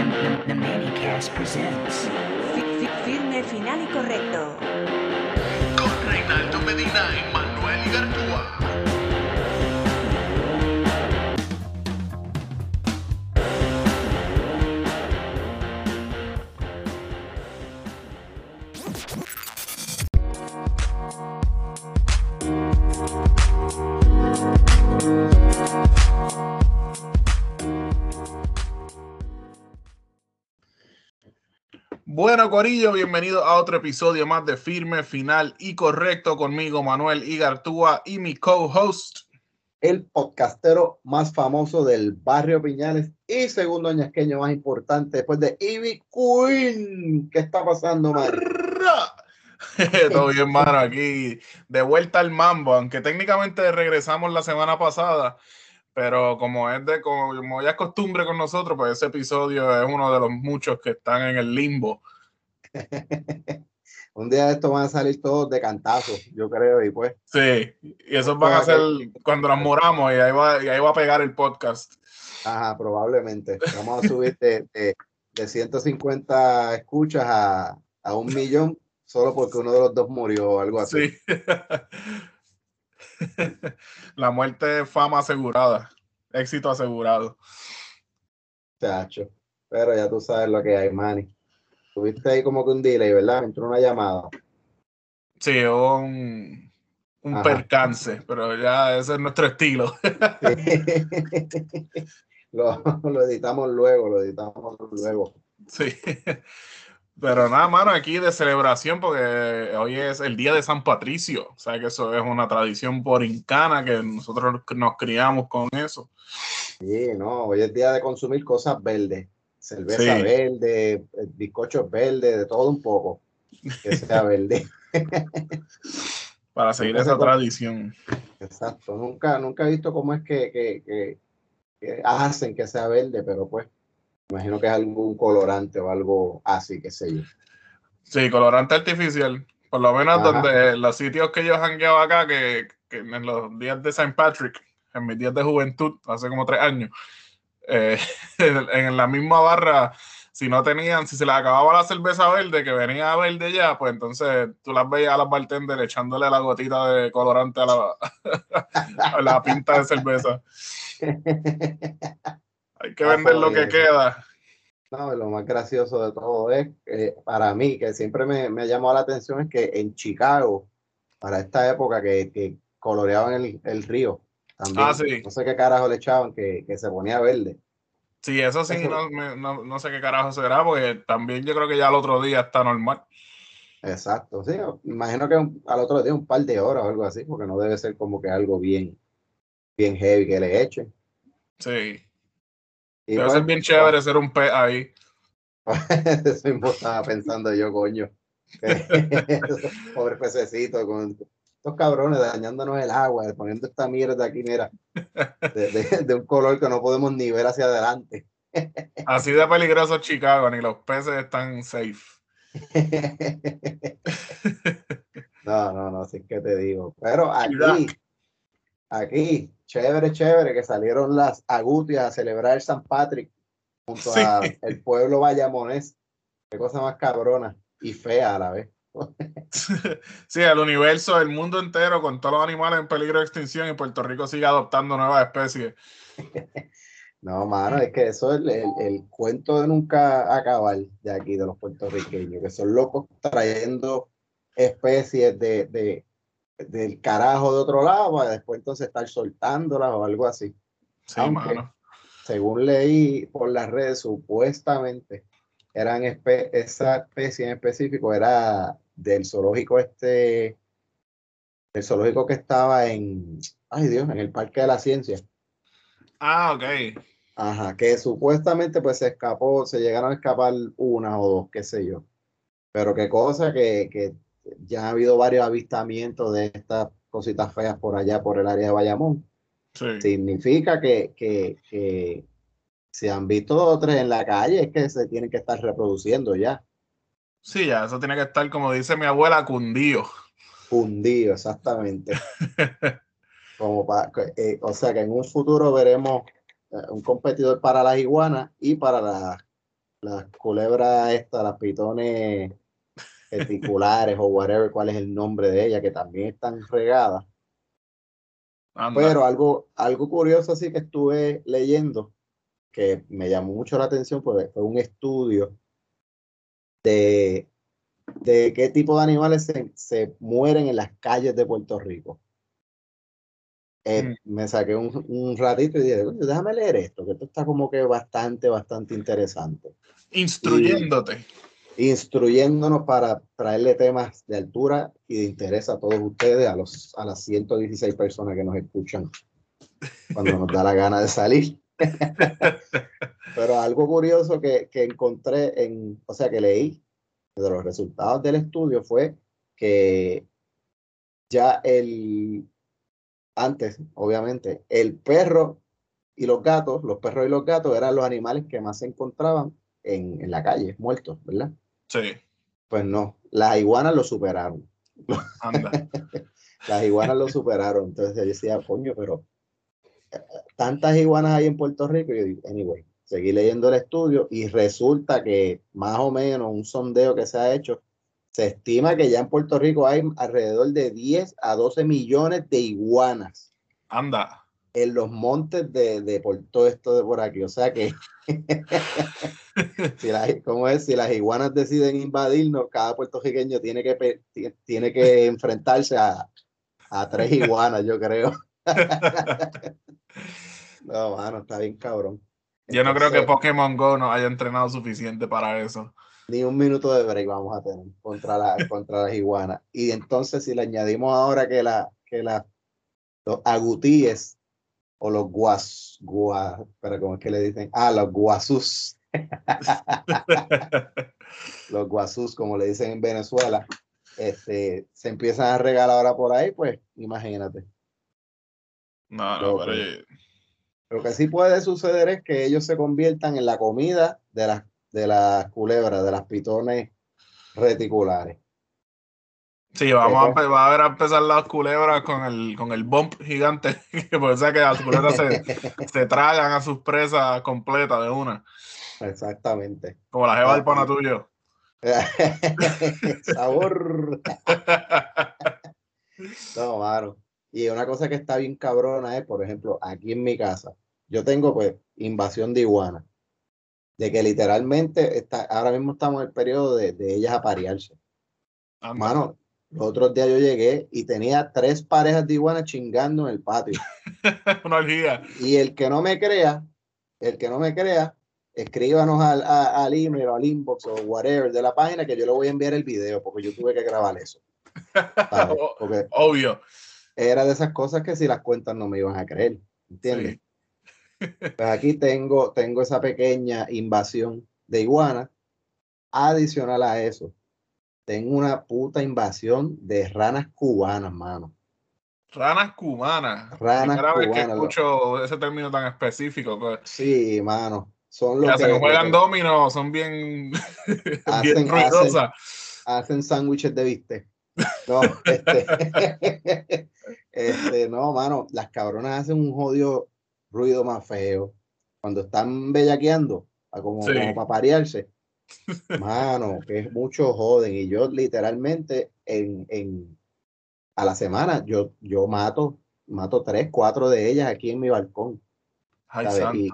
The Manicast presents. Fi- fi- Firme, final y correcto. con Reinaldo Medina y Manuel Igartúa. Bueno, Corillo, bienvenido a otro episodio más de Firme, Final y Correcto conmigo, Manuel Igartúa y mi co-host. el podcastero más famoso del barrio Piñales y segundo añasqueño más importante después de Ivy Queen. ¿Qué está pasando, man? Todo bien, mano, aquí de vuelta al mambo, aunque técnicamente regresamos la semana pasada, pero como es de como ya es costumbre con nosotros, pues ese episodio es uno de los muchos que están en el limbo. Un día de estos van a salir todos de cantazo, yo creo, y pues, Sí, y esos van a ser cuando nos moramos y ahí va, y ahí va a pegar el podcast. ajá, probablemente. Vamos a subir de, de, de 150 escuchas a, a un millón solo porque uno de los dos murió o algo así. Sí. La muerte, fama asegurada, éxito asegurado. Chacho. Pero ya tú sabes lo que hay, Manny. Tuviste ahí como que un delay, ¿verdad? Entró una llamada. Sí, un, un Ajá. percance, pero ya ese es nuestro estilo. lo, lo editamos luego, lo editamos luego. Sí. Pero nada, mano, aquí de celebración, porque hoy es el día de San Patricio. O sea que eso es una tradición borincana que nosotros nos criamos con eso. Sí, no, hoy es día de consumir cosas verdes, cerveza Sí. verde, eh, bizcochos verdes, de todo un poco, que sea verde. Para seguir esa tradición. Exacto, nunca, nunca he visto cómo es que, que, que- que hacen que sea verde, pero pues, imagino que es algún colorante o algo así, qué sé yo. Sí, colorante artificial. Por lo menos Ajá. donde los sitios que yo jangueo acá, que, que en los días de St. Patrick, en mis días de juventud, hace como tres años, eh, en la misma barra, si no tenían, si se les acababa la cerveza verde, que venía verde ya, pues entonces tú las veías a las bartenders echándole la gotita de colorante a la, a la pinta de cerveza. Hay que vender lo que queda. No, lo más gracioso de todo es, eh, para mí, que siempre me, me ha llamado la atención, es que en Chicago, para esta época que, que coloreaban el, el río, también, Ah, sí. no sé qué carajo le echaban, que, que se ponía verde. Sí, eso sí, Eso- no, no, no sé qué carajo será, porque también yo creo que ya el otro día está normal. Exacto, sí, imagino que un- al otro día un par de horas o algo así, porque no debe ser como que algo bien, bien heavy que le echen. Sí. Y Debe pues, ser bien chévere ser un pez ahí. Eso mismo estaba pensando yo, coño. Pobre pececito con estos cabrones dañándonos el agua, poniendo esta mierda aquí, mira, de, de- de un color que no podemos ni ver hacia adelante. Así de peligroso Chicago, ni los peces están safe. No, no, no, así que te digo. Pero aquí, aquí, chévere, chévere, que salieron las agutias a celebrar el San Patrick junto Sí. a el pueblo bayamonés. Qué cosa más cabrona y fea a la vez. Sí, el universo, el mundo entero, con todos los animales en peligro de extinción y Puerto Rico sigue adoptando nuevas especies. No, mano, es que eso es el, el- el cuento de nunca acabar de aquí, de los puertorriqueños, que son locos trayendo especies de, de- del carajo de otro lado para después entonces estar soltándolas o algo así. Sí, Aunque- mano. Según leí por las redes, supuestamente eran espe- esa especie en específico era del zoológico este, del zoológico que estaba en, ay Dios, en el Parque de la Ciencia. Ah, ok. Ajá, que supuestamente pues se escapó, se llegaron a escapar una o dos, qué sé yo. Pero qué cosa que, que ya ha habido varios avistamientos de estas cositas feas por allá, por el área de Bayamón. Sí. Significa que, que, que si han visto dos o tres en la calle, es que se tienen que estar reproduciendo ya. Sí, ya, eso tiene que estar, como dice mi abuela, cundido. Fundido, exactamente. Como pa- que, eh, o sea que en un futuro veremos eh, un competidor para las iguanas y para las las culebras estas, las pitones reticulares o whatever, cuál es el nombre de ella, que también están regadas. Anda. Pero algo, algo curioso así que estuve leyendo, que me llamó mucho la atención, pues fue un estudio de, de qué tipo de animales se, se mueren en las calles de Puerto Rico. Eh, Me saqué un, un ratito y dije, "Coño, déjame leer esto, que esto está como que bastante, bastante interesante. Instruyéndote. Instruyéndonos para traerle temas de altura y de interés a todos ustedes, a, los, a las 116 personas que nos escuchan cuando nos da la gana de salir. Pero algo curioso que, que encontré en, o sea, que leí de los resultados del estudio fue que ya el, antes, obviamente, el perro y los gatos, los perros y los gatos eran los animales que más se encontraban en, en la calle, muertos, ¿verdad? Sí, Pues no, las iguanas lo superaron. anda. Las iguanas lo superaron. Entonces yo decía, coño, pero tantas iguanas hay en Puerto Rico. Y yo digo, anyway, seguí leyendo el estudio y resulta que más o menos un sondeo que se ha hecho, se estima que ya en Puerto Rico hay alrededor de 10 a 12 millones de iguanas Anda. en los montes de, de por todo esto de por aquí. O sea que, si las, ¿cómo es? Si las iguanas deciden invadirnos, cada puertorriqueño tiene que, tiene que enfrentarse a, a tres iguanas, yo creo. No, mano, está bien cabrón. Yo no creo que Pokémon Go nos haya entrenado suficiente para eso. ni un minuto de break vamos a tener contra, la, contra las iguanas. Y entonces, si le añadimos ahora que, la, que la, los agutíes o los guas, guas, pero ¿cómo es que le dicen? Ah, los guasus, los guasus, como le dicen en Venezuela, este, se empiezan a regalar ahora por ahí, pues imagínate. No, no, pero yo- Lo que sí puede suceder es que ellos se conviertan en la comida de las, de las culebras, de las pitones reticulares. Sí, vamos a, va a ver a empezar las culebras con el, con el bump gigante, que por eso es que las culebras se, se tragan a sus presas completas de una, Exactamente. como la jeva del pana tuyo. Sabor. No, mano. Y una cosa que está bien cabrona es, por ejemplo, aquí en mi casa, yo tengo pues invasión de iguanas. De que literalmente está, ahora mismo estamos en el periodo de, de ellas aparearse. Mano, los otros días yo llegué y tenía tres parejas de iguanas chingando en el patio. Una orgía. Y el que no me crea, el que no me crea, escríbanos al, a- al email o al inbox o whatever de la página que yo le voy a enviar el video porque yo tuve que grabar eso. Porque Obvio. Era de esas cosas que si las cuentas no me iban a creer. ¿Entiendes? Sí. Pues aquí tengo, tengo esa pequeña invasión de iguanas. Adicional a eso, tengo una puta invasión de ranas cubanas, mano. Ranas cubanas. Ranas Primera vez que escucho ese término tan específico. pues. Sí, mano. Son Que los hacen, que, juegan que dominos, son bien, Hacen- bien ruidosas. hacen sándwiches de bistec. No, este, este, no, mano, las cabronas hacen un jodido ruido más feo. Cuando están bellaqueando, a como, Sí. como para parearse. Mano, que es mucho joden. Y yo literalmente en, en a la semana yo, yo mato, mato tres, cuatro de ellas aquí en mi balcón. Y-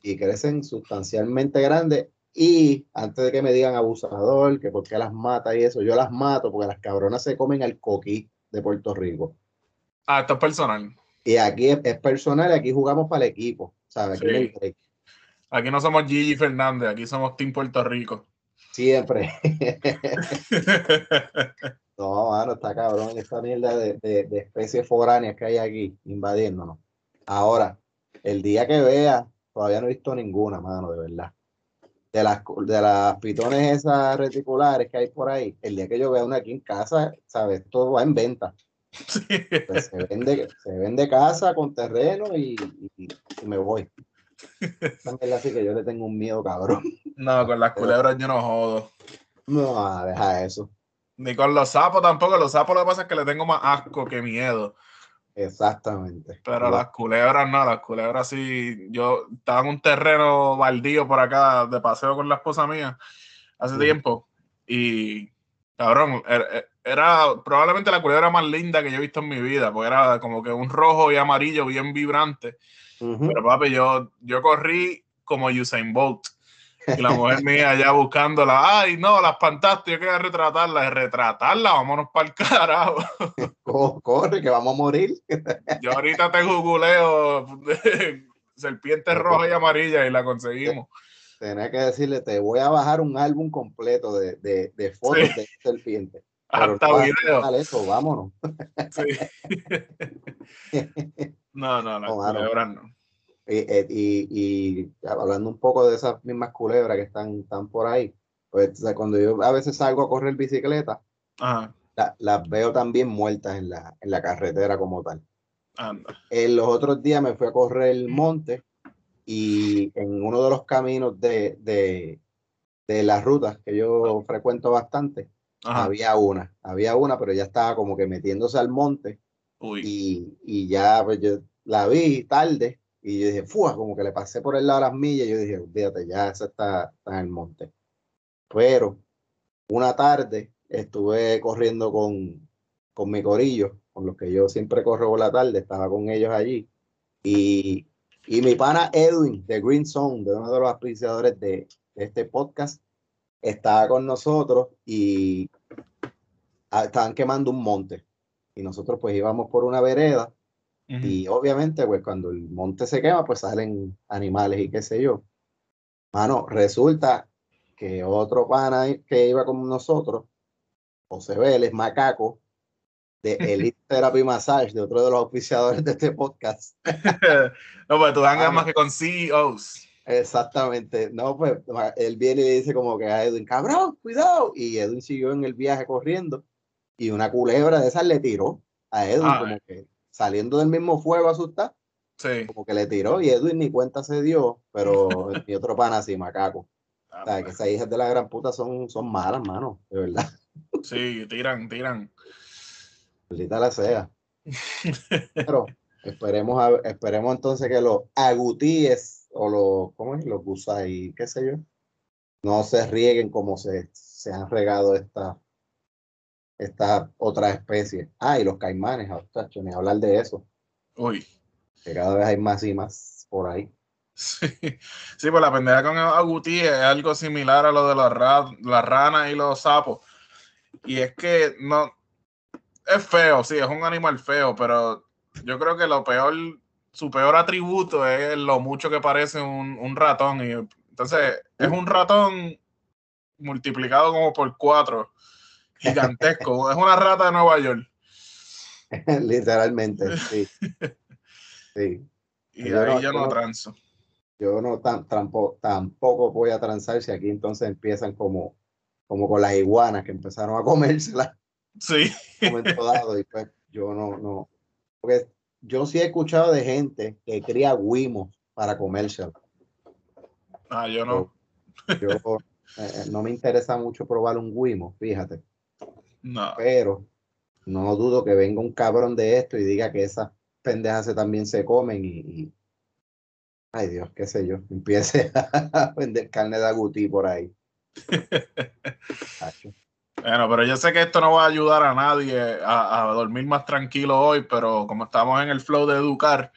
y crecen sustancialmente grandes. Y antes de que me digan abusador, que por qué las mata y eso, yo las mato porque las cabronas se comen al coquí de Puerto Rico. Ah, esto es personal. Y aquí es, es personal y aquí jugamos para el equipo, ¿sabes? Sí. Aquí no somos Gigi Fernández, aquí somos Team Puerto Rico. Siempre. no, mano, está cabrón esta mierda de, de, de especies foráneas que hay aquí invadiéndonos. Ahora, el día que vea, todavía no he visto ninguna, mano, de verdad. De las, de las pitones esas reticulares que hay por ahí, el día que yo vea una aquí en casa, ¿sabes? Todo va en venta. Sí. Pues se vende, se vende casa con terreno y, y- y me voy. Mierda así que yo le tengo un miedo, cabrón. No, con las culebras yo no jodo. No, deja eso. Ni con los sapos tampoco. Los sapos lo que pasa es que le tengo más asco que miedo. Exactamente. Pero las culebras no, las culebras sí. Yo estaba en un terreno baldío por acá de paseo con la esposa mía hace Ujú. tiempo y cabrón, era, era probablemente la culebra más linda que yo he visto en mi vida, porque era como que un rojo y amarillo bien vibrante. Ujú. Pero papi, yo, yo corrí como Usain Bolt. Y la mujer mía allá buscándola. Ay, no, la espantaste, yo quería retratarla. Retratarla, vámonos para el carajo. Co- Corre, que vamos a morir. Yo ahorita te googleo serpiente roja y amarilla y la conseguimos. Tenía que decirle, te voy a bajar un álbum completo de, de, de fotos Sí. de serpientes. Pero Hasta no video. eso, vámonos. Sí. No, no, las No, no. Y, eh, y, y hablando un poco de esas mismas culebras que están, están por ahí, pues o sea, cuando yo a veces salgo a correr bicicleta, Ajá, la- las veo también muertas en la, en la carretera como tal. anda. En los otros días me fui a correr el monte y en uno de los caminos de, de, de las rutas que yo frecuento bastante, Ajá. había una, había una, pero ya estaba como que metiéndose al monte Uy. y, y ya pues yo la vi tarde y yo dije, ¡fua! Como que le pasé por el lado de las millas y yo dije, fíjate, ya esa está, está en el monte. Pero una tarde estuve corriendo con, con mi corillo, con los que yo siempre corro por la tarde, estaba con ellos allí. Y, y mi pana Edwin de Green Zone, de uno de los auspiciadores de, este podcast, estaba con nosotros y estaban quemando un monte. Y nosotros pues íbamos por una vereda Ujú. y obviamente, pues cuando el monte se quema, pues salen animales y qué sé yo. Mano, resulta que otro pana que iba con nosotros, José Vélez, macaco, de Elite Therapy Massage, de otro de los oficiadores de este podcast. no, pues tú andas Ah, más que con CEOs. Exactamente. No, pues él viene y le dice como que a Edwin, cabrón, cuidado. Y Edwin siguió en el viaje corriendo y una culebra de esas le tiró a Edwin, Ay. como que saliendo del mismo fuego asustado. Sí. como que le tiró y Edwin ni cuenta se dio, pero mi otro pana sí, macaco. O sea, que esas hijas de la gran puta son, son malas, mano, de verdad. Sí, tiran, tiran. Maldita la sea. Pero esperemos, a- esperemos entonces que los agutíes o los, ¿cómo es? Los gusay, qué sé yo, no se rieguen como se, se han regado esta, esta otra especie. Ah, y los caimanes, chacho, ni hablar de eso, Uy. que cada vez hay más y más por ahí. Sí, sí, pues la pendeja con agutí es algo similar a lo de las, ra- las ranas y los sapos. Y es que no es feo, sí, es un animal feo, pero yo creo que lo peor, su peor atributo es lo mucho que parece un, un ratón. Y entonces es un ratón multiplicado como por cuatro, gigantesco. es una rata de Nueva York. Literalmente, sí. Sí. Y Yo ahí no- yo no no- transo. Yo no tan, tampoco, tampoco voy a transar si aquí entonces empiezan como, como con las iguanas que empezaron a comérselas Sí, dado y pues yo no, no. Porque yo sí he escuchado de gente que cría guimos para comérselas. ah, yo no. Yo eh, no me interesa mucho probar un guimo, fíjate, No. pero no dudo que venga un cabrón de esto y diga que esas pendejas también se comen y, y- ay Dios, qué sé yo, empiece a vender carne de agutí por ahí. Bueno, pero yo sé que esto no va a ayudar a nadie a, a dormir más tranquilo hoy, pero como estamos en el flow de educar,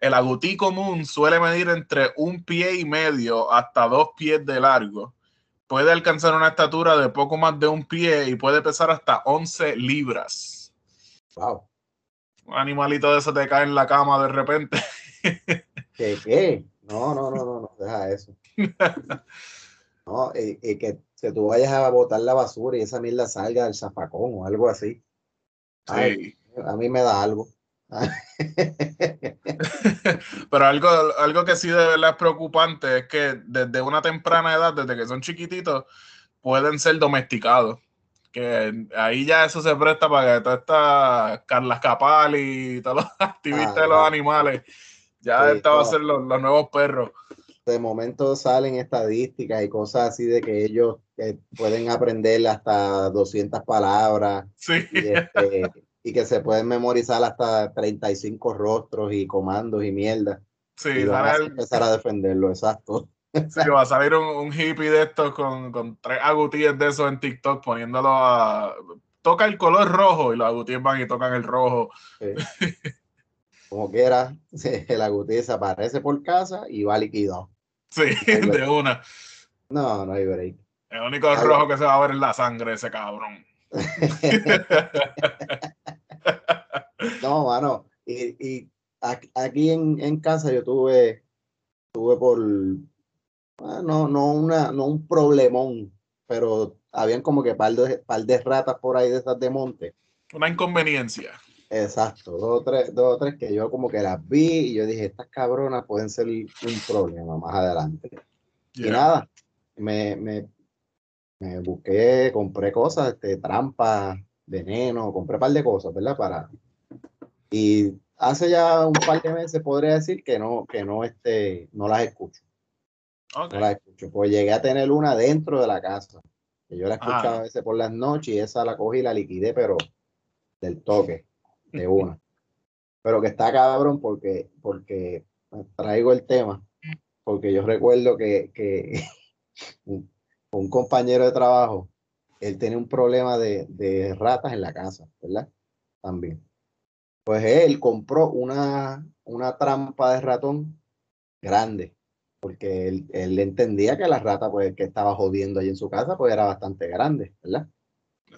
el agutí común suele medir entre un pie y medio hasta dos pies de largo. Puede alcanzar una estatura de poco más de un pie y puede pesar hasta 11 libras. Wow. Un animalito de eso te cae en la cama de repente. ¿Qué, qué? No, no, no, no, no, deja eso. No, y, y que, que tú vayas a botar la basura y esa mierda salga del zafacón o algo así. Ay, Sí. a mí me da algo. Pero algo, algo que sí de verdad es preocupante es que desde una temprana edad, desde que son chiquititos, pueden ser domesticados. Que ahí ya eso se presta para que toda esta Carla Capal y todos los activistas Ah, de los animales, ya Sí, a ser los, los nuevos perros. De momento salen estadísticas y cosas así de que ellos eh, pueden aprender hasta 200 palabras Sí, y, este, y que se pueden memorizar hasta 35 rostros y comandos y mierda. Sí, y van a empezar a defenderlo, exacto. sí, va a salir un, un hippie de estos con, con tres agutíes de esos en TikTok poniéndolo a. Toca el color rojo y los agutíes van y tocan el rojo. Como quiera, el agutí desaparece por casa y va liquidado. Sí, de una. No, no hay break. El único rojo que se va a ver es la sangre de ese cabrón. No, mano. Y, aquí en, en casa yo tuve, tuve por, ah, no, no, una, no un problemón, pero habían como que par de, par de ratas por ahí de esas de monte. Una inconveniencia. Exacto, dos o tres, dos o tres que yo como que las vi y yo dije, estas cabronas pueden ser un problema más adelante. Y Yeah. nada, me, me, me busqué, compré cosas, este, trampas, veneno, compré un par de cosas, ¿verdad? Para, y hace ya un par de meses podría decir que no, que no, este, no las escucho, no las escucho. Pues llegué a tener una dentro de la casa, que yo la escuchaba Ah. a veces por las noches y esa la cogí y la liquidé, pero del toque, de una. Pero que está cabrón porque, porque traigo el tema, porque yo recuerdo que, que un, un compañero de trabajo, él tenía un problema de, de ratas en la casa, ¿verdad? También. Pues él compró una, una trampa de ratón grande, porque él, él entendía que la rata pues, que estaba jodiendo ahí en su casa pues era bastante grande, ¿verdad?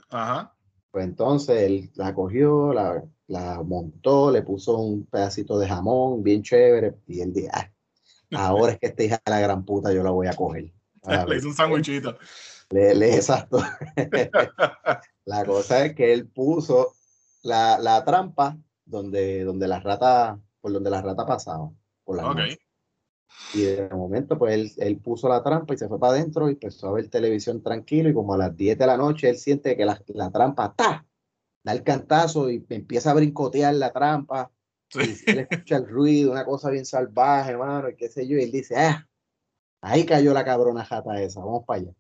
Ajá. Pues entonces él la cogió, la, la montó, le puso un pedacito de jamón bien chévere y él dijo, "Ah, ahora es que esta hija de la gran puta yo la voy a coger. A Le hice un sándwichito. le- le- exacto. la cosa es que él puso la, la trampa donde, donde la rata, por donde la rata pasaba. Por la. Y de momento, pues él, él puso la trampa y se fue para adentro y empezó a ver televisión tranquilo. Y como a las 10 de la noche, él siente que la, la trampa ¡ta! da el cantazo y empieza a brincotear la trampa. Sí. Y él escucha el ruido, una cosa bien salvaje, mano, y qué sé yo. Y él dice, ah, ahí cayó la cabrona jata esa, vamos para allá.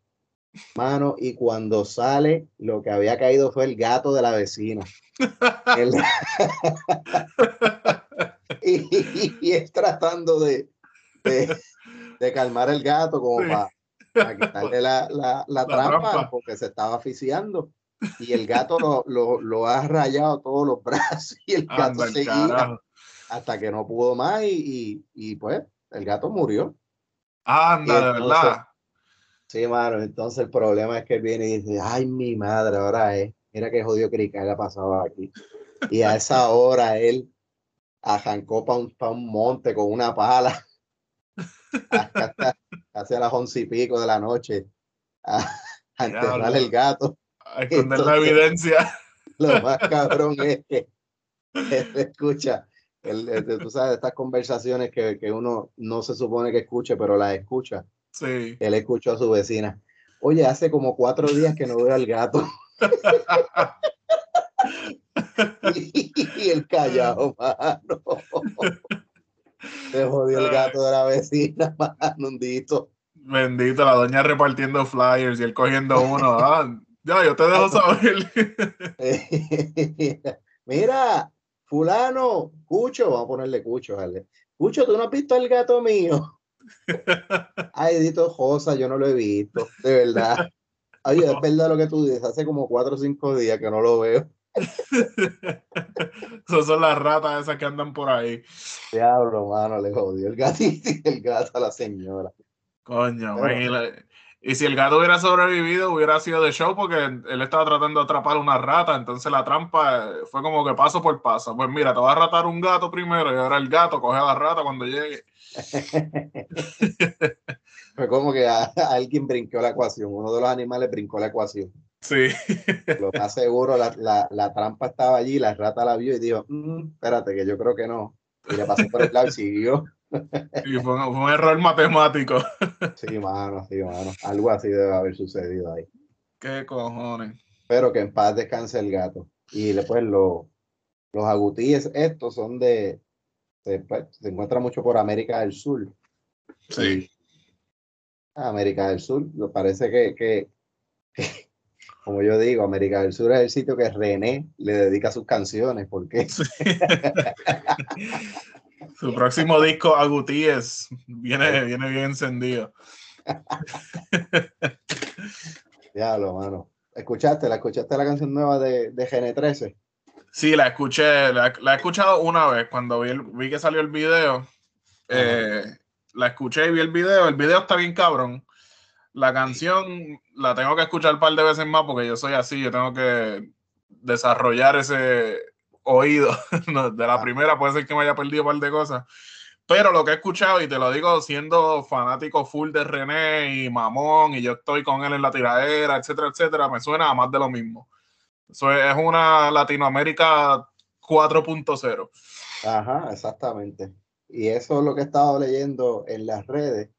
Mano, y cuando sale, lo que había caído fue el gato de la vecina. Y, y él tratando de, de, de calmar el gato como Sí. para, quitarle la, la, la trampa, trampa. porque se estaba asfixiando. Y el gato lo, lo, lo ha rayado todos los brazos y el gato Anda seguía carajo. hasta que no pudo más y, y, pues el gato murió. Anda, de verdad. Sí, mano, entonces el problema es que él viene y dice, ay, mi madre, ahora es, mira qué jodido crical ha pasado aquí. Y a esa hora él arrancó para un, pa' un monte con una pala hasta, hacia las once y pico de la noche a, a enterrar el gato. A esconder la evidencia. Lo más cabrón es que él escucha, él- tú sabes, estas conversaciones que, que uno no se supone que escuche, pero las escucha. Sí. Él escuchó a su vecina. Oye, hace como cuatro días que no veo al gato. y el callado, mano. Se jodió el gato de la vecina, mano, hundito. Bendito, la doña repartiendo flyers y él cogiendo uno. Ah, ya, yo te dejo saber. Mira, fulano, Cucho, vamos a ponerle Cucho, ¿vale? Cucho, ¿tú no has visto al gato mío? Ay, Dito Josa, yo no lo he visto, de verdad. Oye, es verdad lo que tú dices, hace como cuatro o cinco días que no lo veo. Esas son las ratas esas que andan por ahí. Diablo, mano, le jodió el gatito y el gato a la señora. Coño, Pero- man, y, la- y si el gato hubiera sobrevivido, hubiera sido de show porque él estaba tratando de atrapar una rata, entonces la trampa eh, fue como que paso por paso. Pues mira, te va a ratar un gato primero y ahora el gato coge a la rata cuando llegue. Fue como que a- a alguien brincó la ecuación, uno de los animales brincó la ecuación. Sí, Lo más seguro, la, la- la trampa estaba allí, la rata la vio y dijo, "Mm, espérate, que yo creo que no. Y le pasó por el lado y siguió. Fue, un- fue un error matemático. Sí, mano, sí, mano. Algo así debe haber sucedido ahí. ¿Qué cojones? Pero que en paz descanse el gato. Y después lo- los agutíes estos son de, se, pues, se encuentran mucho por América del Sur. Sí. América del Sur, me parece que, que, que como yo digo, América del Sur es el sitio que René le dedica sus canciones, porque Su próximo disco, Agutíes, viene, viene bien encendido. Diablo, mano. ¿Escuchaste? ¿La escuchaste la canción nueva de, de GN13? Sí, la escuché, la, la he escuchado una vez cuando vi, el- vi que salió el video. eh, la escuché y vi el video. El video está bien cabrón. La canción la tengo que escuchar un par de veces más porque yo soy así. Yo tengo que desarrollar ese oído. No, de la Ah. primera puede ser que me haya perdido un par de cosas. Pero lo que he escuchado, y te lo digo siendo fanático full de René y Mamón, y yo estoy con él en la tiradera, etcétera, etcétera, me suena a más de lo mismo. Eso es es una Latinoamérica 4.0. Ajá, exactamente. Y eso es lo que he estado leyendo en las redes,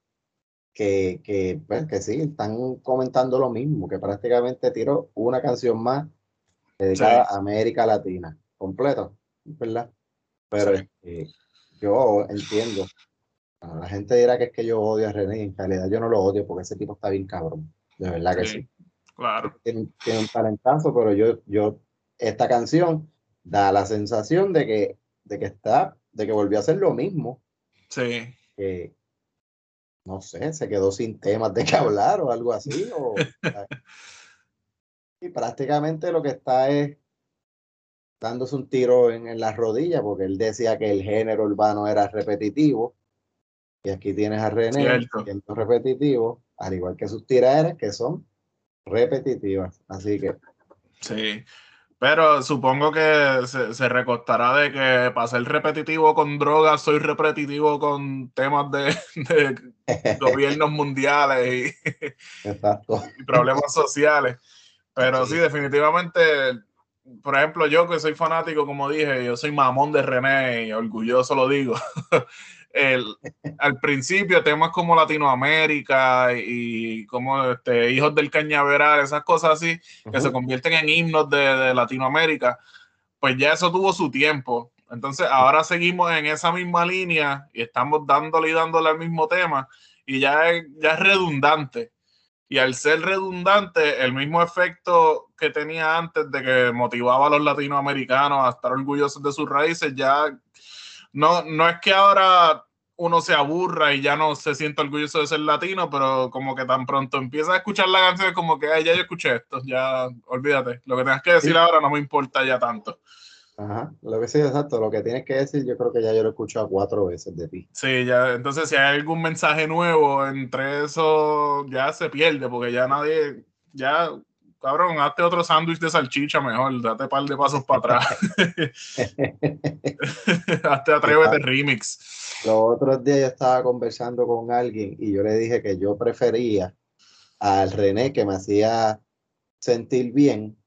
que, que, pues, que sí, están comentando lo mismo, que prácticamente tiró una canción más dedicada Sí. a América Latina, completo, ¿verdad? Pero este, yo entiendo. Bueno, la gente dirá que es que yo odio a René, y en realidad yo no lo odio porque ese tipo está bien cabrón, de verdad que Sí. sí. Claro. tiene, tiene un talentazo, pero yo, yo, esta canción da la sensación de que, de que está, de que volvió a hacer lo mismo, Sí. que no sé, se quedó sin temas de qué hablar o algo así, o, y prácticamente lo que está es dándose un tiro en, en la rodilla, porque él decía que el género urbano era repetitivo, y aquí tienes a René Cierto. siendo repetitivo, al igual que sus tiraderas que son repetitivas, así que Sí. Pero supongo que se, se recostará de que para ser repetitivo con drogas, soy repetitivo con temas de, de gobiernos mundiales y, Exacto. y problemas sociales. Pero sí, definitivamente, por ejemplo, yo que soy fanático, como dije, yo soy mamón de René y orgulloso lo digo. El, al principio, temas como Latinoamérica y como este, Hijos del Cañaveral, esas cosas así, que se convierten en himnos de, de Latinoamérica, pues ya eso tuvo su tiempo. Entonces ahora seguimos en esa misma línea y estamos dándole y dándole al mismo tema y ya es, ya es redundante. Y al ser redundante, el mismo efecto que tenía antes de que motivaba a los latinoamericanos a estar orgullosos de sus raíces, ya no, no es que ahora uno se aburra y ya no se sienta orgulloso de ser latino, pero como que tan pronto empieza a escuchar la canción, es como que "Ay, ya yo escuché esto, ya olvídate. Lo que tengas que decir Sí. ahora no me importa ya tanto. Ajá. Lo que sí, exacto. Lo que tienes que decir, yo creo que ya yo lo he escuchado cuatro veces de ti. Sí, ya, entonces si hay algún mensaje nuevo entre eso, ya se pierde, porque ya nadie, ya, cabrón, hazte otro sándwich de salchicha mejor, date un par de pasos para atrás. hazte atrévete remix. Los otros días yo estaba conversando con alguien y yo le dije que yo prefería al René que me hacía sentir bien,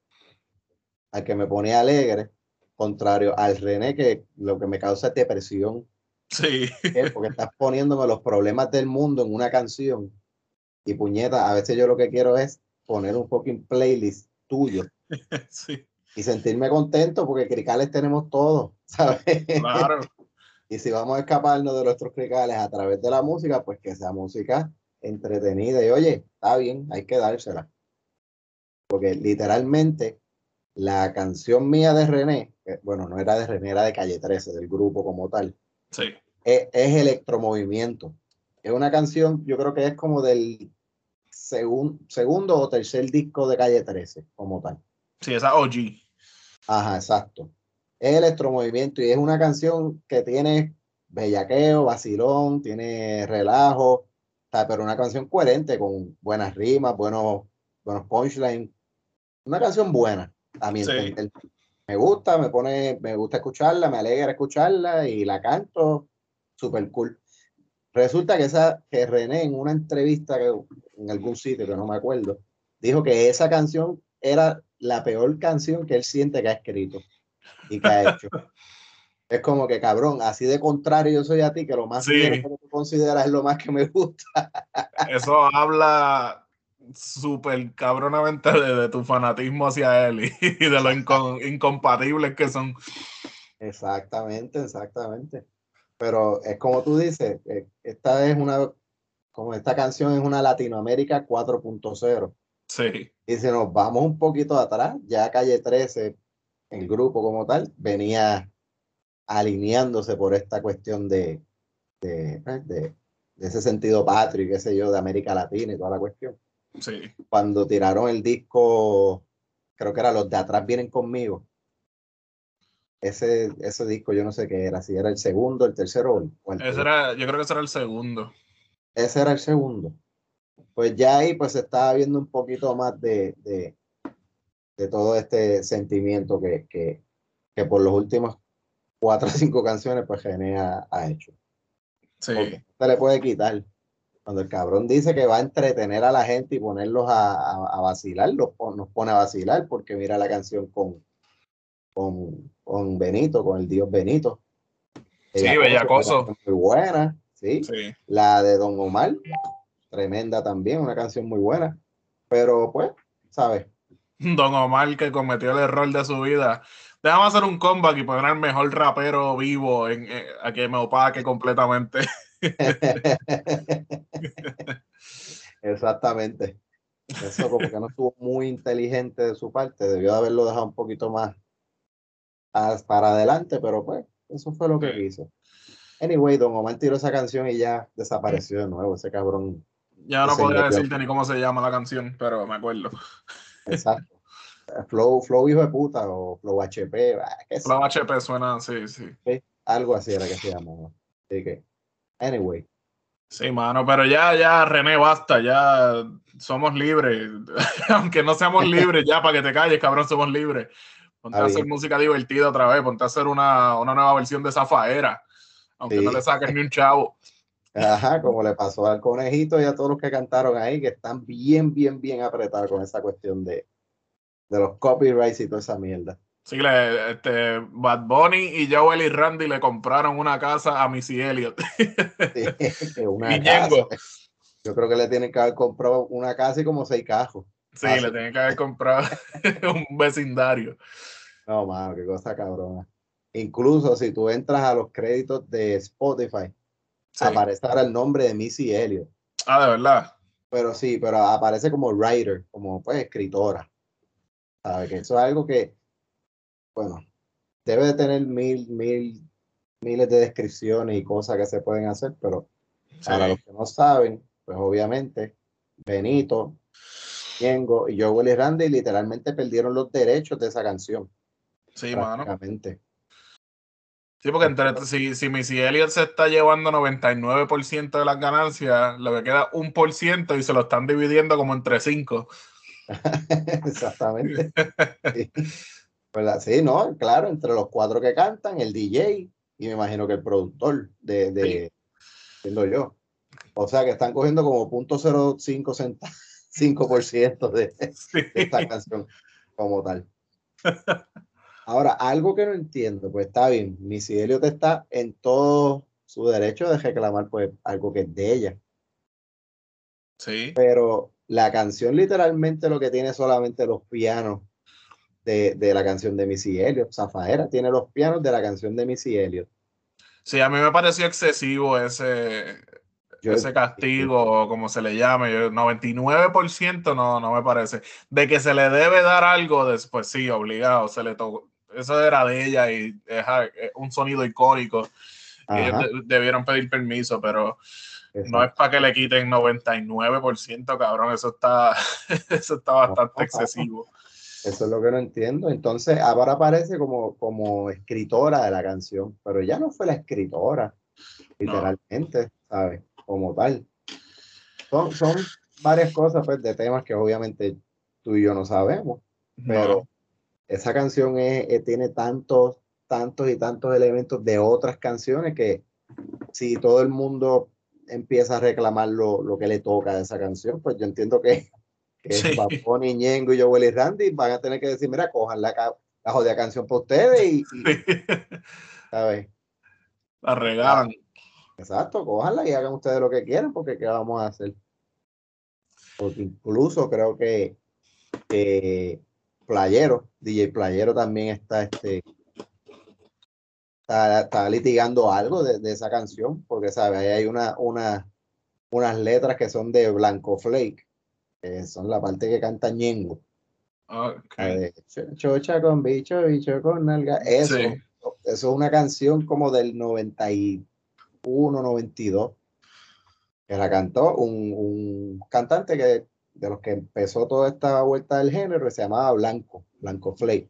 al que me ponía alegre, contrario al René que lo que me causa es depresión, Sí, porque estás poniéndome los problemas del mundo en una canción y puñeta, a veces yo lo que quiero es poner un fucking playlist tuyo sí, y sentirme contento porque cricales tenemos todos, ¿sabes? claro. Y si vamos a escaparnos de nuestros cricales a través de la música, pues que sea música entretenida. Y oye, está bien, hay que dársela. Porque literalmente la canción mía de René, bueno, no era de René, era de Calle 13, del grupo como tal, Sí, es, es Electromovimiento. Es una canción, yo creo que es como del segun- segundo o tercer disco de Calle 13, como tal. sí, esa OG. Ajá, exacto. Es electromovimiento y es una canción que tiene bellaqueo, vacilón, tiene relajo, pero una canción coherente con buenas rimas, buenos, buenos punchlines. Una canción buena, a mi Sí. entender. Me gusta, me pone, me gusta escucharla, me alegra escucharla y la canto súper cool. Resulta que esa, que René en una entrevista que, en algún sitio que no me acuerdo, dijo que esa canción era la peor canción que él siente que ha escrito y que ha hecho. es como que cabrón, así de contrario yo soy a ti, que lo más Sí. que tú consideras es lo más que me gusta. Eso habla súper cabronamente de, de tu fanatismo hacia él y, y de lo incompatibles que son. Exactamente, exactamente. Pero es como tú dices, eh, esta es una, como esta canción es una Latinoamérica 4.0. Sí, Y si nos vamos un poquito atrás, ya Calle 13, el grupo como tal, venía alineándose por esta cuestión de, de, pues, de- de ese sentido patrio y qué sé yo, de América Latina y toda la cuestión. Sí. Cuando tiraron el disco, creo que era Los de atrás vienen conmigo. Ese, ese disco yo no sé qué era, si era el segundo, el tercero o el cuarto. Ese era, yo creo que ese era el segundo. Ese era el segundo. Pues ya ahí pues se estaba viendo un poquito más de, de, de todo este sentimiento que, que, que por los últimos cuatro o cinco canciones pues René ha, ha hecho. Sí, se le puede quitar. Cuando el cabrón dice que va a entretener a la gente y ponerlos a, a, a vacilar, los nos pone a vacilar porque mira la canción con, con, con Benito, con el dios Benito. Sí, Bellacoso, Muy buena, sí. sí. La de Don Omar, tremenda también, una canción muy buena. Pero pues, ¿sabes? Don Omar que cometió el error de su vida. Déjame hacer un comeback y poner al mejor rapero vivo en, eh, a que me opaque completamente. Exactamente. Eso como que no estuvo muy inteligente de su parte, debió de haberlo dejado un poquito más para adelante, pero pues, eso fue lo que Sí. hizo. Anyway, Don Omar tiró esa canción y ya desapareció de nuevo, ese cabrón. Ya no podría decirte ni cómo se llama la canción, pero me acuerdo. Exacto. Flow, Flow hijo de puta o Flow HP, ah, Flow HP suena, sí, sí. Algo así era que se llamaba. Así que, anyway, Sí, mano, pero ya, ya, René, basta, ya somos libres. Aunque no seamos libres, ya para que te calles, cabrón, somos libres. Ponte a hacer música divertida otra vez, ponte a hacer una, una nueva versión de Zafaera, aunque Sí. no le saques ni un chavo. ajá, como le pasó al conejito y a todos los que cantaron ahí, que están bien, bien, bien apretados con esa cuestión de, de los copyrights y toda esa mierda. Sí, le, este, Bad Bunny y Joel y Randy le compraron una casa a Missy Elliott. Sí, una casa. Yo creo que le tienen que haber comprado una casa y como seis cajos. Sí, le tienen que haber comprado un vecindario. No, mano, qué cosa cabrona. Incluso si tú entras a los créditos de Spotify, Sí. aparece ahora el nombre de Missy Elliott. Ah, de verdad. Pero sí, pero aparece como writer, como pues escritora. ¿Sabe? Que eso es algo que, bueno, debe de tener mil, mil, miles de descripciones y cosas que se pueden hacer, pero para los que no saben, pues obviamente Benito, Ñengo y Joel y Randy literalmente perdieron los derechos de esa canción. Sí, mano. Sí, porque entre, si, si Missy Elliott se está llevando 99% de las ganancias, lo que queda un por ciento y se lo están dividiendo como entre cinco. Exactamente. Sí. ¿Verdad? Sí, ¿no? Claro, entre los cuatro que cantan, el DJ y me imagino que el productor de, de siendo yo. O sea que están cogiendo como 0.05 centa- 5% de, Sí. de esta canción como tal. Ahora, algo que no entiendo, pues está bien, Missy Elliott está en todo su derecho de reclamar pues algo que es de ella, Sí, pero la canción literalmente lo que tiene solamente los pianos de, de la canción de Missy Elliott, Zafaera tiene los pianos de la canción de Missy Elliott. sí, a mí me pareció excesivo ese, Yo- ese castigo, o como se le llame. Yo- 99% no, no me parece. De que se le debe dar algo después, sí, obligado. Se le tocó. Eso era de ella y es un sonido icónico. Ellos Ajá, de- debieron pedir permiso, pero no es para que le quiten 99%, cabrón. Eso está, eso está bastante excesivo. Eso es lo que no entiendo. Entonces, ahora aparece como, como escritora de la canción, pero ella no fue la escritora, literalmente, ¿sabes? Como tal. Son, son varias cosas pues, de temas que obviamente tú y yo no sabemos, pero No, esa canción es, eh, tiene tantos, tantos y tantos elementos de otras canciones que si todo el mundo empieza a reclamar lo, lo que le toca de esa canción, pues yo entiendo que, que Sí. Bad Bunny, Ñengo y Joel y Randy van a tener que decir, mira, cojan la, la jodida canción para ustedes y, y, ¿sabes? la regalan. Exacto, cójanla y hagan ustedes lo que quieran, porque ¿qué vamos a hacer? Porque incluso creo que, que Playero, DJ Playero también está, este, está, está litigando algo de, de esa canción, porque sabe, ahí hay una, una, unas letras que son de Blanco Flake, que son la parte que canta Ñengo. De chocha con bicho, bicho con nalga. Eso, Sí. eso es una canción como del 91, 92, que la cantó un, un cantante que de los que empezó toda esta vuelta del género, se llamaba Blanco, Blanco Flake.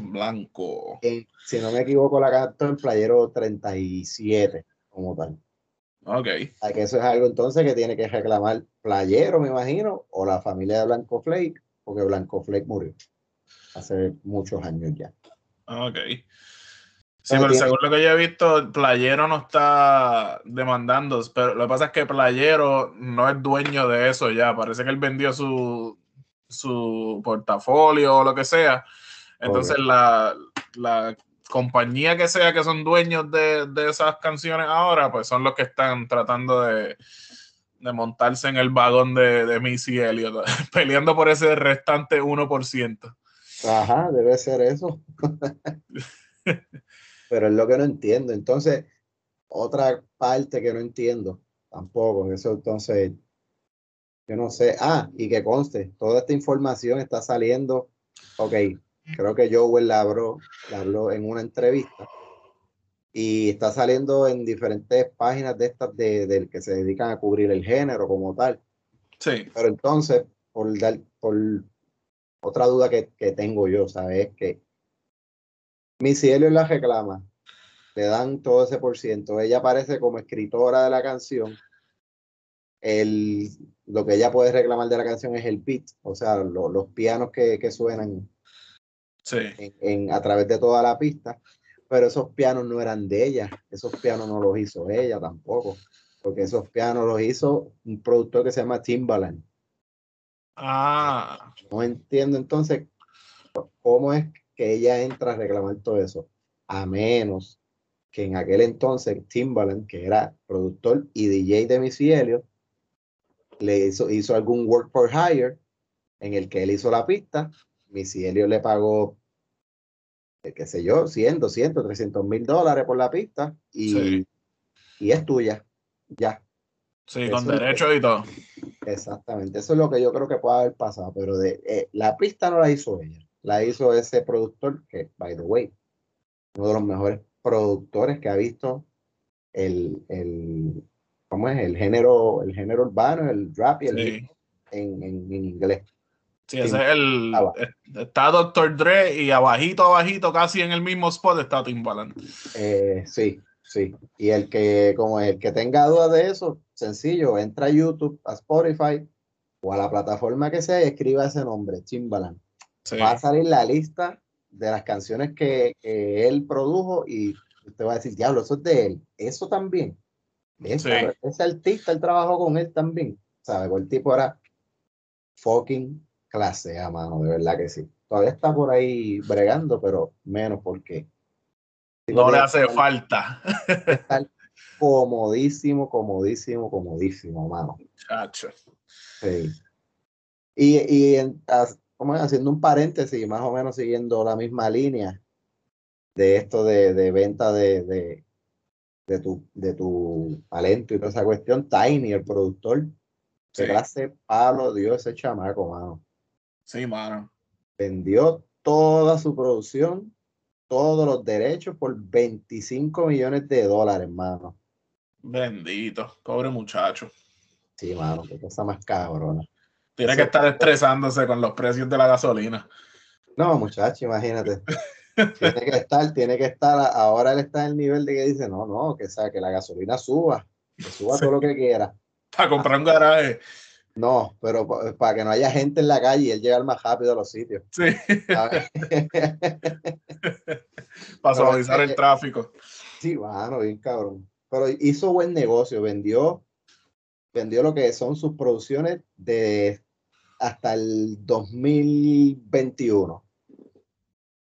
Blanco. Si no me equivoco, la cantó en Playero 37, como tal. Ok. Sea, que eso es algo entonces que tiene que reclamar Playero, me imagino, o la familia de Blanco Flake, porque Blanco Flake murió hace muchos años ya. Ok. Sí, Pero tiene- según lo que yo he visto, Playero no está demandando, pero lo que pasa es que Playero no es dueño de eso ya. Parece que él vendió su, su portafolio o lo que sea. Entonces la, la compañía que sea que son dueños de, de esas canciones ahora, pues son los que están tratando de, de montarse en el vagón de, de Missy Elliott, peleando por ese restante 1%. Ajá, debe ser eso. Pero es lo que no entiendo. Entonces, otra parte que no entiendo tampoco, eso entonces, yo no sé. Ah, y que conste, toda esta información está saliendo, ok, creo que Joel la habló, la habló en una entrevista y está saliendo en diferentes páginas de estas de, del que se dedican a cubrir el género como tal. Sí, Pero entonces, por dar, por otra duda que, que tengo yo, ¿sabes? Es que Missy Elliott la reclama, le dan todo ese por ciento, ella aparece como escritora de la canción, el, lo que ella puede reclamar de la canción es el beat, o sea, lo- los pianos que, que suenan sí. en, en- a través de toda la pista, pero esos pianos no eran de ella, esos pianos no los hizo ella tampoco, porque esos pianos los hizo un productor que se llama Timbaland. Ah, No entiendo entonces cómo es que ella entra a reclamar todo eso, a menos que en aquel entonces Timbaland, que era productor y DJ de Missy Elliott, le hizo, hizo algún work for hire en el que él hizo la pista, Missy Elliott le pagó, eh, qué sé yo, 100, 200, 300 mil dólares por la pista y, Sí. y es tuya, ya. sí, con Eso derecho y todo. Exactamente, eso es lo que yo creo que puede haber pasado, pero de, eh, la pista no la hizo ella, la hizo ese productor que, by the way, uno de los mejores productores que ha visto el, el ¿cómo es? El género, el género urbano, el rap y el Sí, en, en inglés. Sí, ese es el. Ah. Está Dr. Dre y abajito, abajito, casi en el mismo spot está Timbaland. Eh, sí, sí. Y el que, como el que tenga dudas de eso, sencillo, entra a YouTube, a Spotify o a la plataforma que sea y escriba ese nombre, Timbaland. Sí, va a salir la lista de las canciones que, que él produjo y usted va a decir, diablo, eso es de él. Eso también. Esa- Sí. Ese artista, él trabajó con él también. ¿Sabe? El tipo era fucking clase A, mano, de verdad que sí. Todavía está por ahí bregando, pero menos porque no le hace estar- falta. estar comodísimo, comodísimo, comodísimo, mano. Chacho. Sí. Y, y en- haciendo un paréntesis, más o menos siguiendo la misma línea de esto de, de venta de, de, de tu, de tu talento y toda esa cuestión, Tiny, el productor, Sí, que clase palo dio ese chamaco, mano. Sí, mano. Vendió toda su producción, todos los derechos por 25 millones de dólares, mano. Bendito. Pobre muchacho. Sí, mano, qué cosa más cabrona. Tiene que estar estresándose con los precios de la gasolina. No, muchacho, imagínate. Tiene que estar, tiene que estar, ahora él está en el nivel de que dice, no, no, que, sea, que la gasolina suba, que suba Sí. todo lo que quiera. Para comprar un garaje. No, pero pa- para que no haya gente en la calle y él llegar más rápido a los sitios. Sí, para suavizar el tráfico. sí, bueno, bien cabrón. Pero hizo buen negocio, vendió, vendió lo que son sus producciones de hasta el 2021.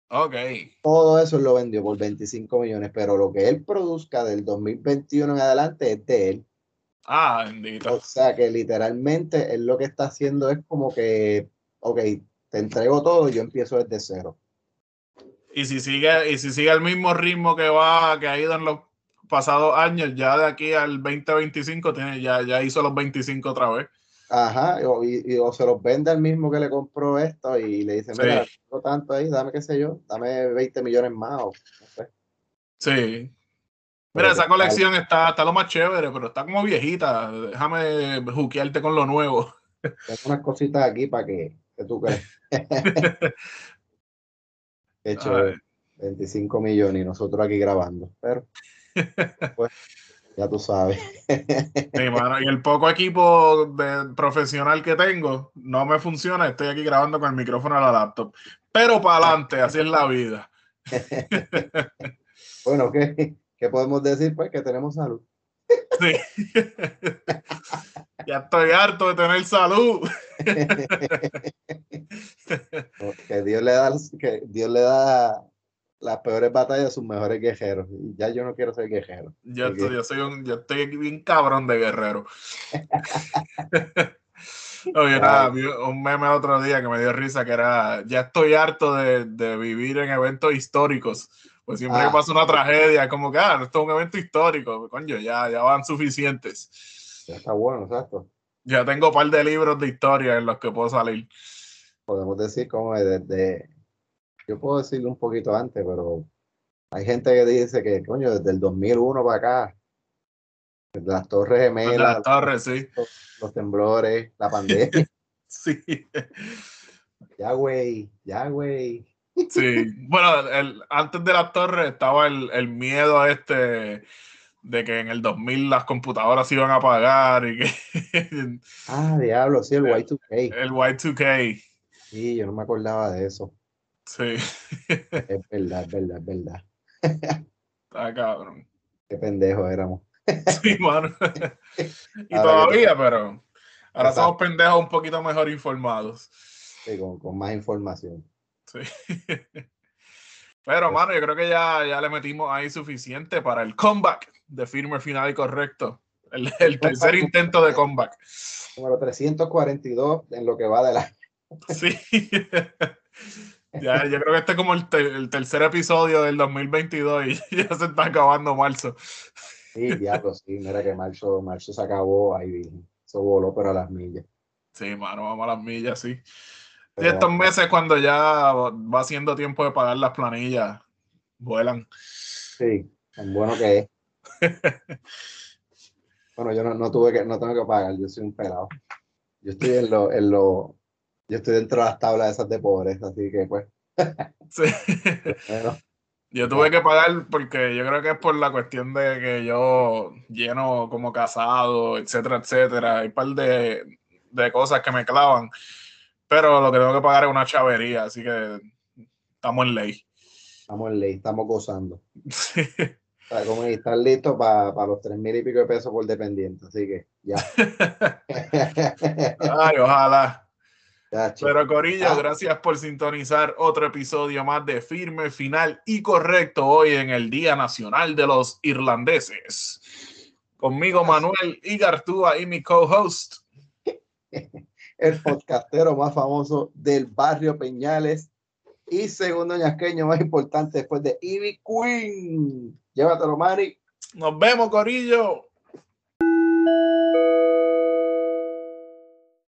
Ok. Todo eso lo vendió por 25 millones, pero lo que él produzca del 2021 en adelante es de él. Ah, bendito. O sea que literalmente él lo que está haciendo es como que, ok, te entrego todo y yo empiezo desde cero. Y si sigue, y si sigue el mismo ritmo que va, que ha ido en los pasados años, ya de aquí al 2025 tiene, ya, ya hizo los 25 otra vez. Ajá, y, y- o se los vende al mismo que le compró esto y le dice, Sí. mira, tengo tanto ahí, dame qué sé yo, dame 20 millones más o no sé. Sí. Mira, esa colección está, está lo más chévere, pero está como viejita. Déjame juquearte con lo nuevo. Tengo unas cositas aquí para que, que tú crees. He hecho Ay. 25 millones y nosotros aquí grabando, pero pues, ya tú sabes. Sí, mano, y el poco equipo de profesional que tengo no me funciona. Estoy aquí grabando con el micrófono de la laptop. Pero para adelante, así es la vida. Bueno, ¿qué, qué podemos decir? Pues que tenemos salud. Sí. ya estoy harto de tener salud. que Dios le da que Dios le da las peores batallas a sus mejores guerreros. Y ya yo no quiero ser guerrero. Yo estoy, yo soy un, yo estoy bien cabrón de guerrero. Oye, nada, vi un meme el otro día que me dio risa que era, ya estoy harto de, de vivir en eventos históricos. Pues siempre Ah. que pasa una tragedia, como que, ah, esto es un evento histórico. Coño, ya, ya van suficientes. Ya está bueno, exacto. Ya tengo un par de libros de historia en los que puedo salir. Podemos decir como desde, yo puedo decirlo un poquito antes, pero hay gente que dice que, coño, desde el 2001 para acá, las torres De gemelas, las torres, sí. los temblores, la pandemia, Sí. ya güey, ya güey. Sí, bueno, el, antes de las torres estaba el, el miedo este de que en el 2000 las computadoras se iban a apagar y que Ah, diablo, sí, el Y2K. el Y2K, Sí, yo no me acordaba de eso. sí, Es verdad, es verdad, es verdad. está cabrón. Qué pendejos éramos. Sí, mano. Y todavía, pero ahora Exacto. somos pendejos un poquito mejor informados. Sí, con, con más información. Sí. Pero, mano, yo creo que ya, ya le metimos ahí suficiente para el comeback de firme final y correcto. El, el tercer intento de comeback. Número 342 en lo que va de la. Sí. Ya, yo creo que este es como el, te- el tercer episodio del 2022 y ya se está acabando marzo. Sí, diablo, sí, mira que marzo, marzo se acabó ahí. Eso voló, pero a las millas. Sí, mano, vamos a las millas, sí. Y Pero- estos meses cuando ya va siendo tiempo de pagar las planillas, vuelan. Sí, tan bueno que es. Bueno, yo no, no tuve que, no tengo que pagar, yo soy un pelado. Yo estoy en lo, en lo, yo estoy dentro de las tablas esas de pobreza, así que pues, Sí. bueno, Yo tuve que pagar porque yo creo que es por la cuestión de que yo lleno como casado, etcétera, etcétera. Hay un par de, de cosas que me clavan. Pero lo que tengo que pagar es una chavería, así que estamos en ley. estamos en ley, estamos gozando. Sí. O sea, están listos para los tres mil y pico de pesos por dependiente, así que ya. Ay, ojalá. Ya. Pero Corillo, Ah. gracias por sintonizar otro episodio más de Firme, Final y Correcto hoy en el Día Nacional de los Irlandeses. Conmigo Manuel Igartúa y mi co-host. el podcastero más famoso del barrio Peñales y segundo ñasqueño más importante después de Ivy Queen. Llévatelo, Mari. Nos vemos, Corillo.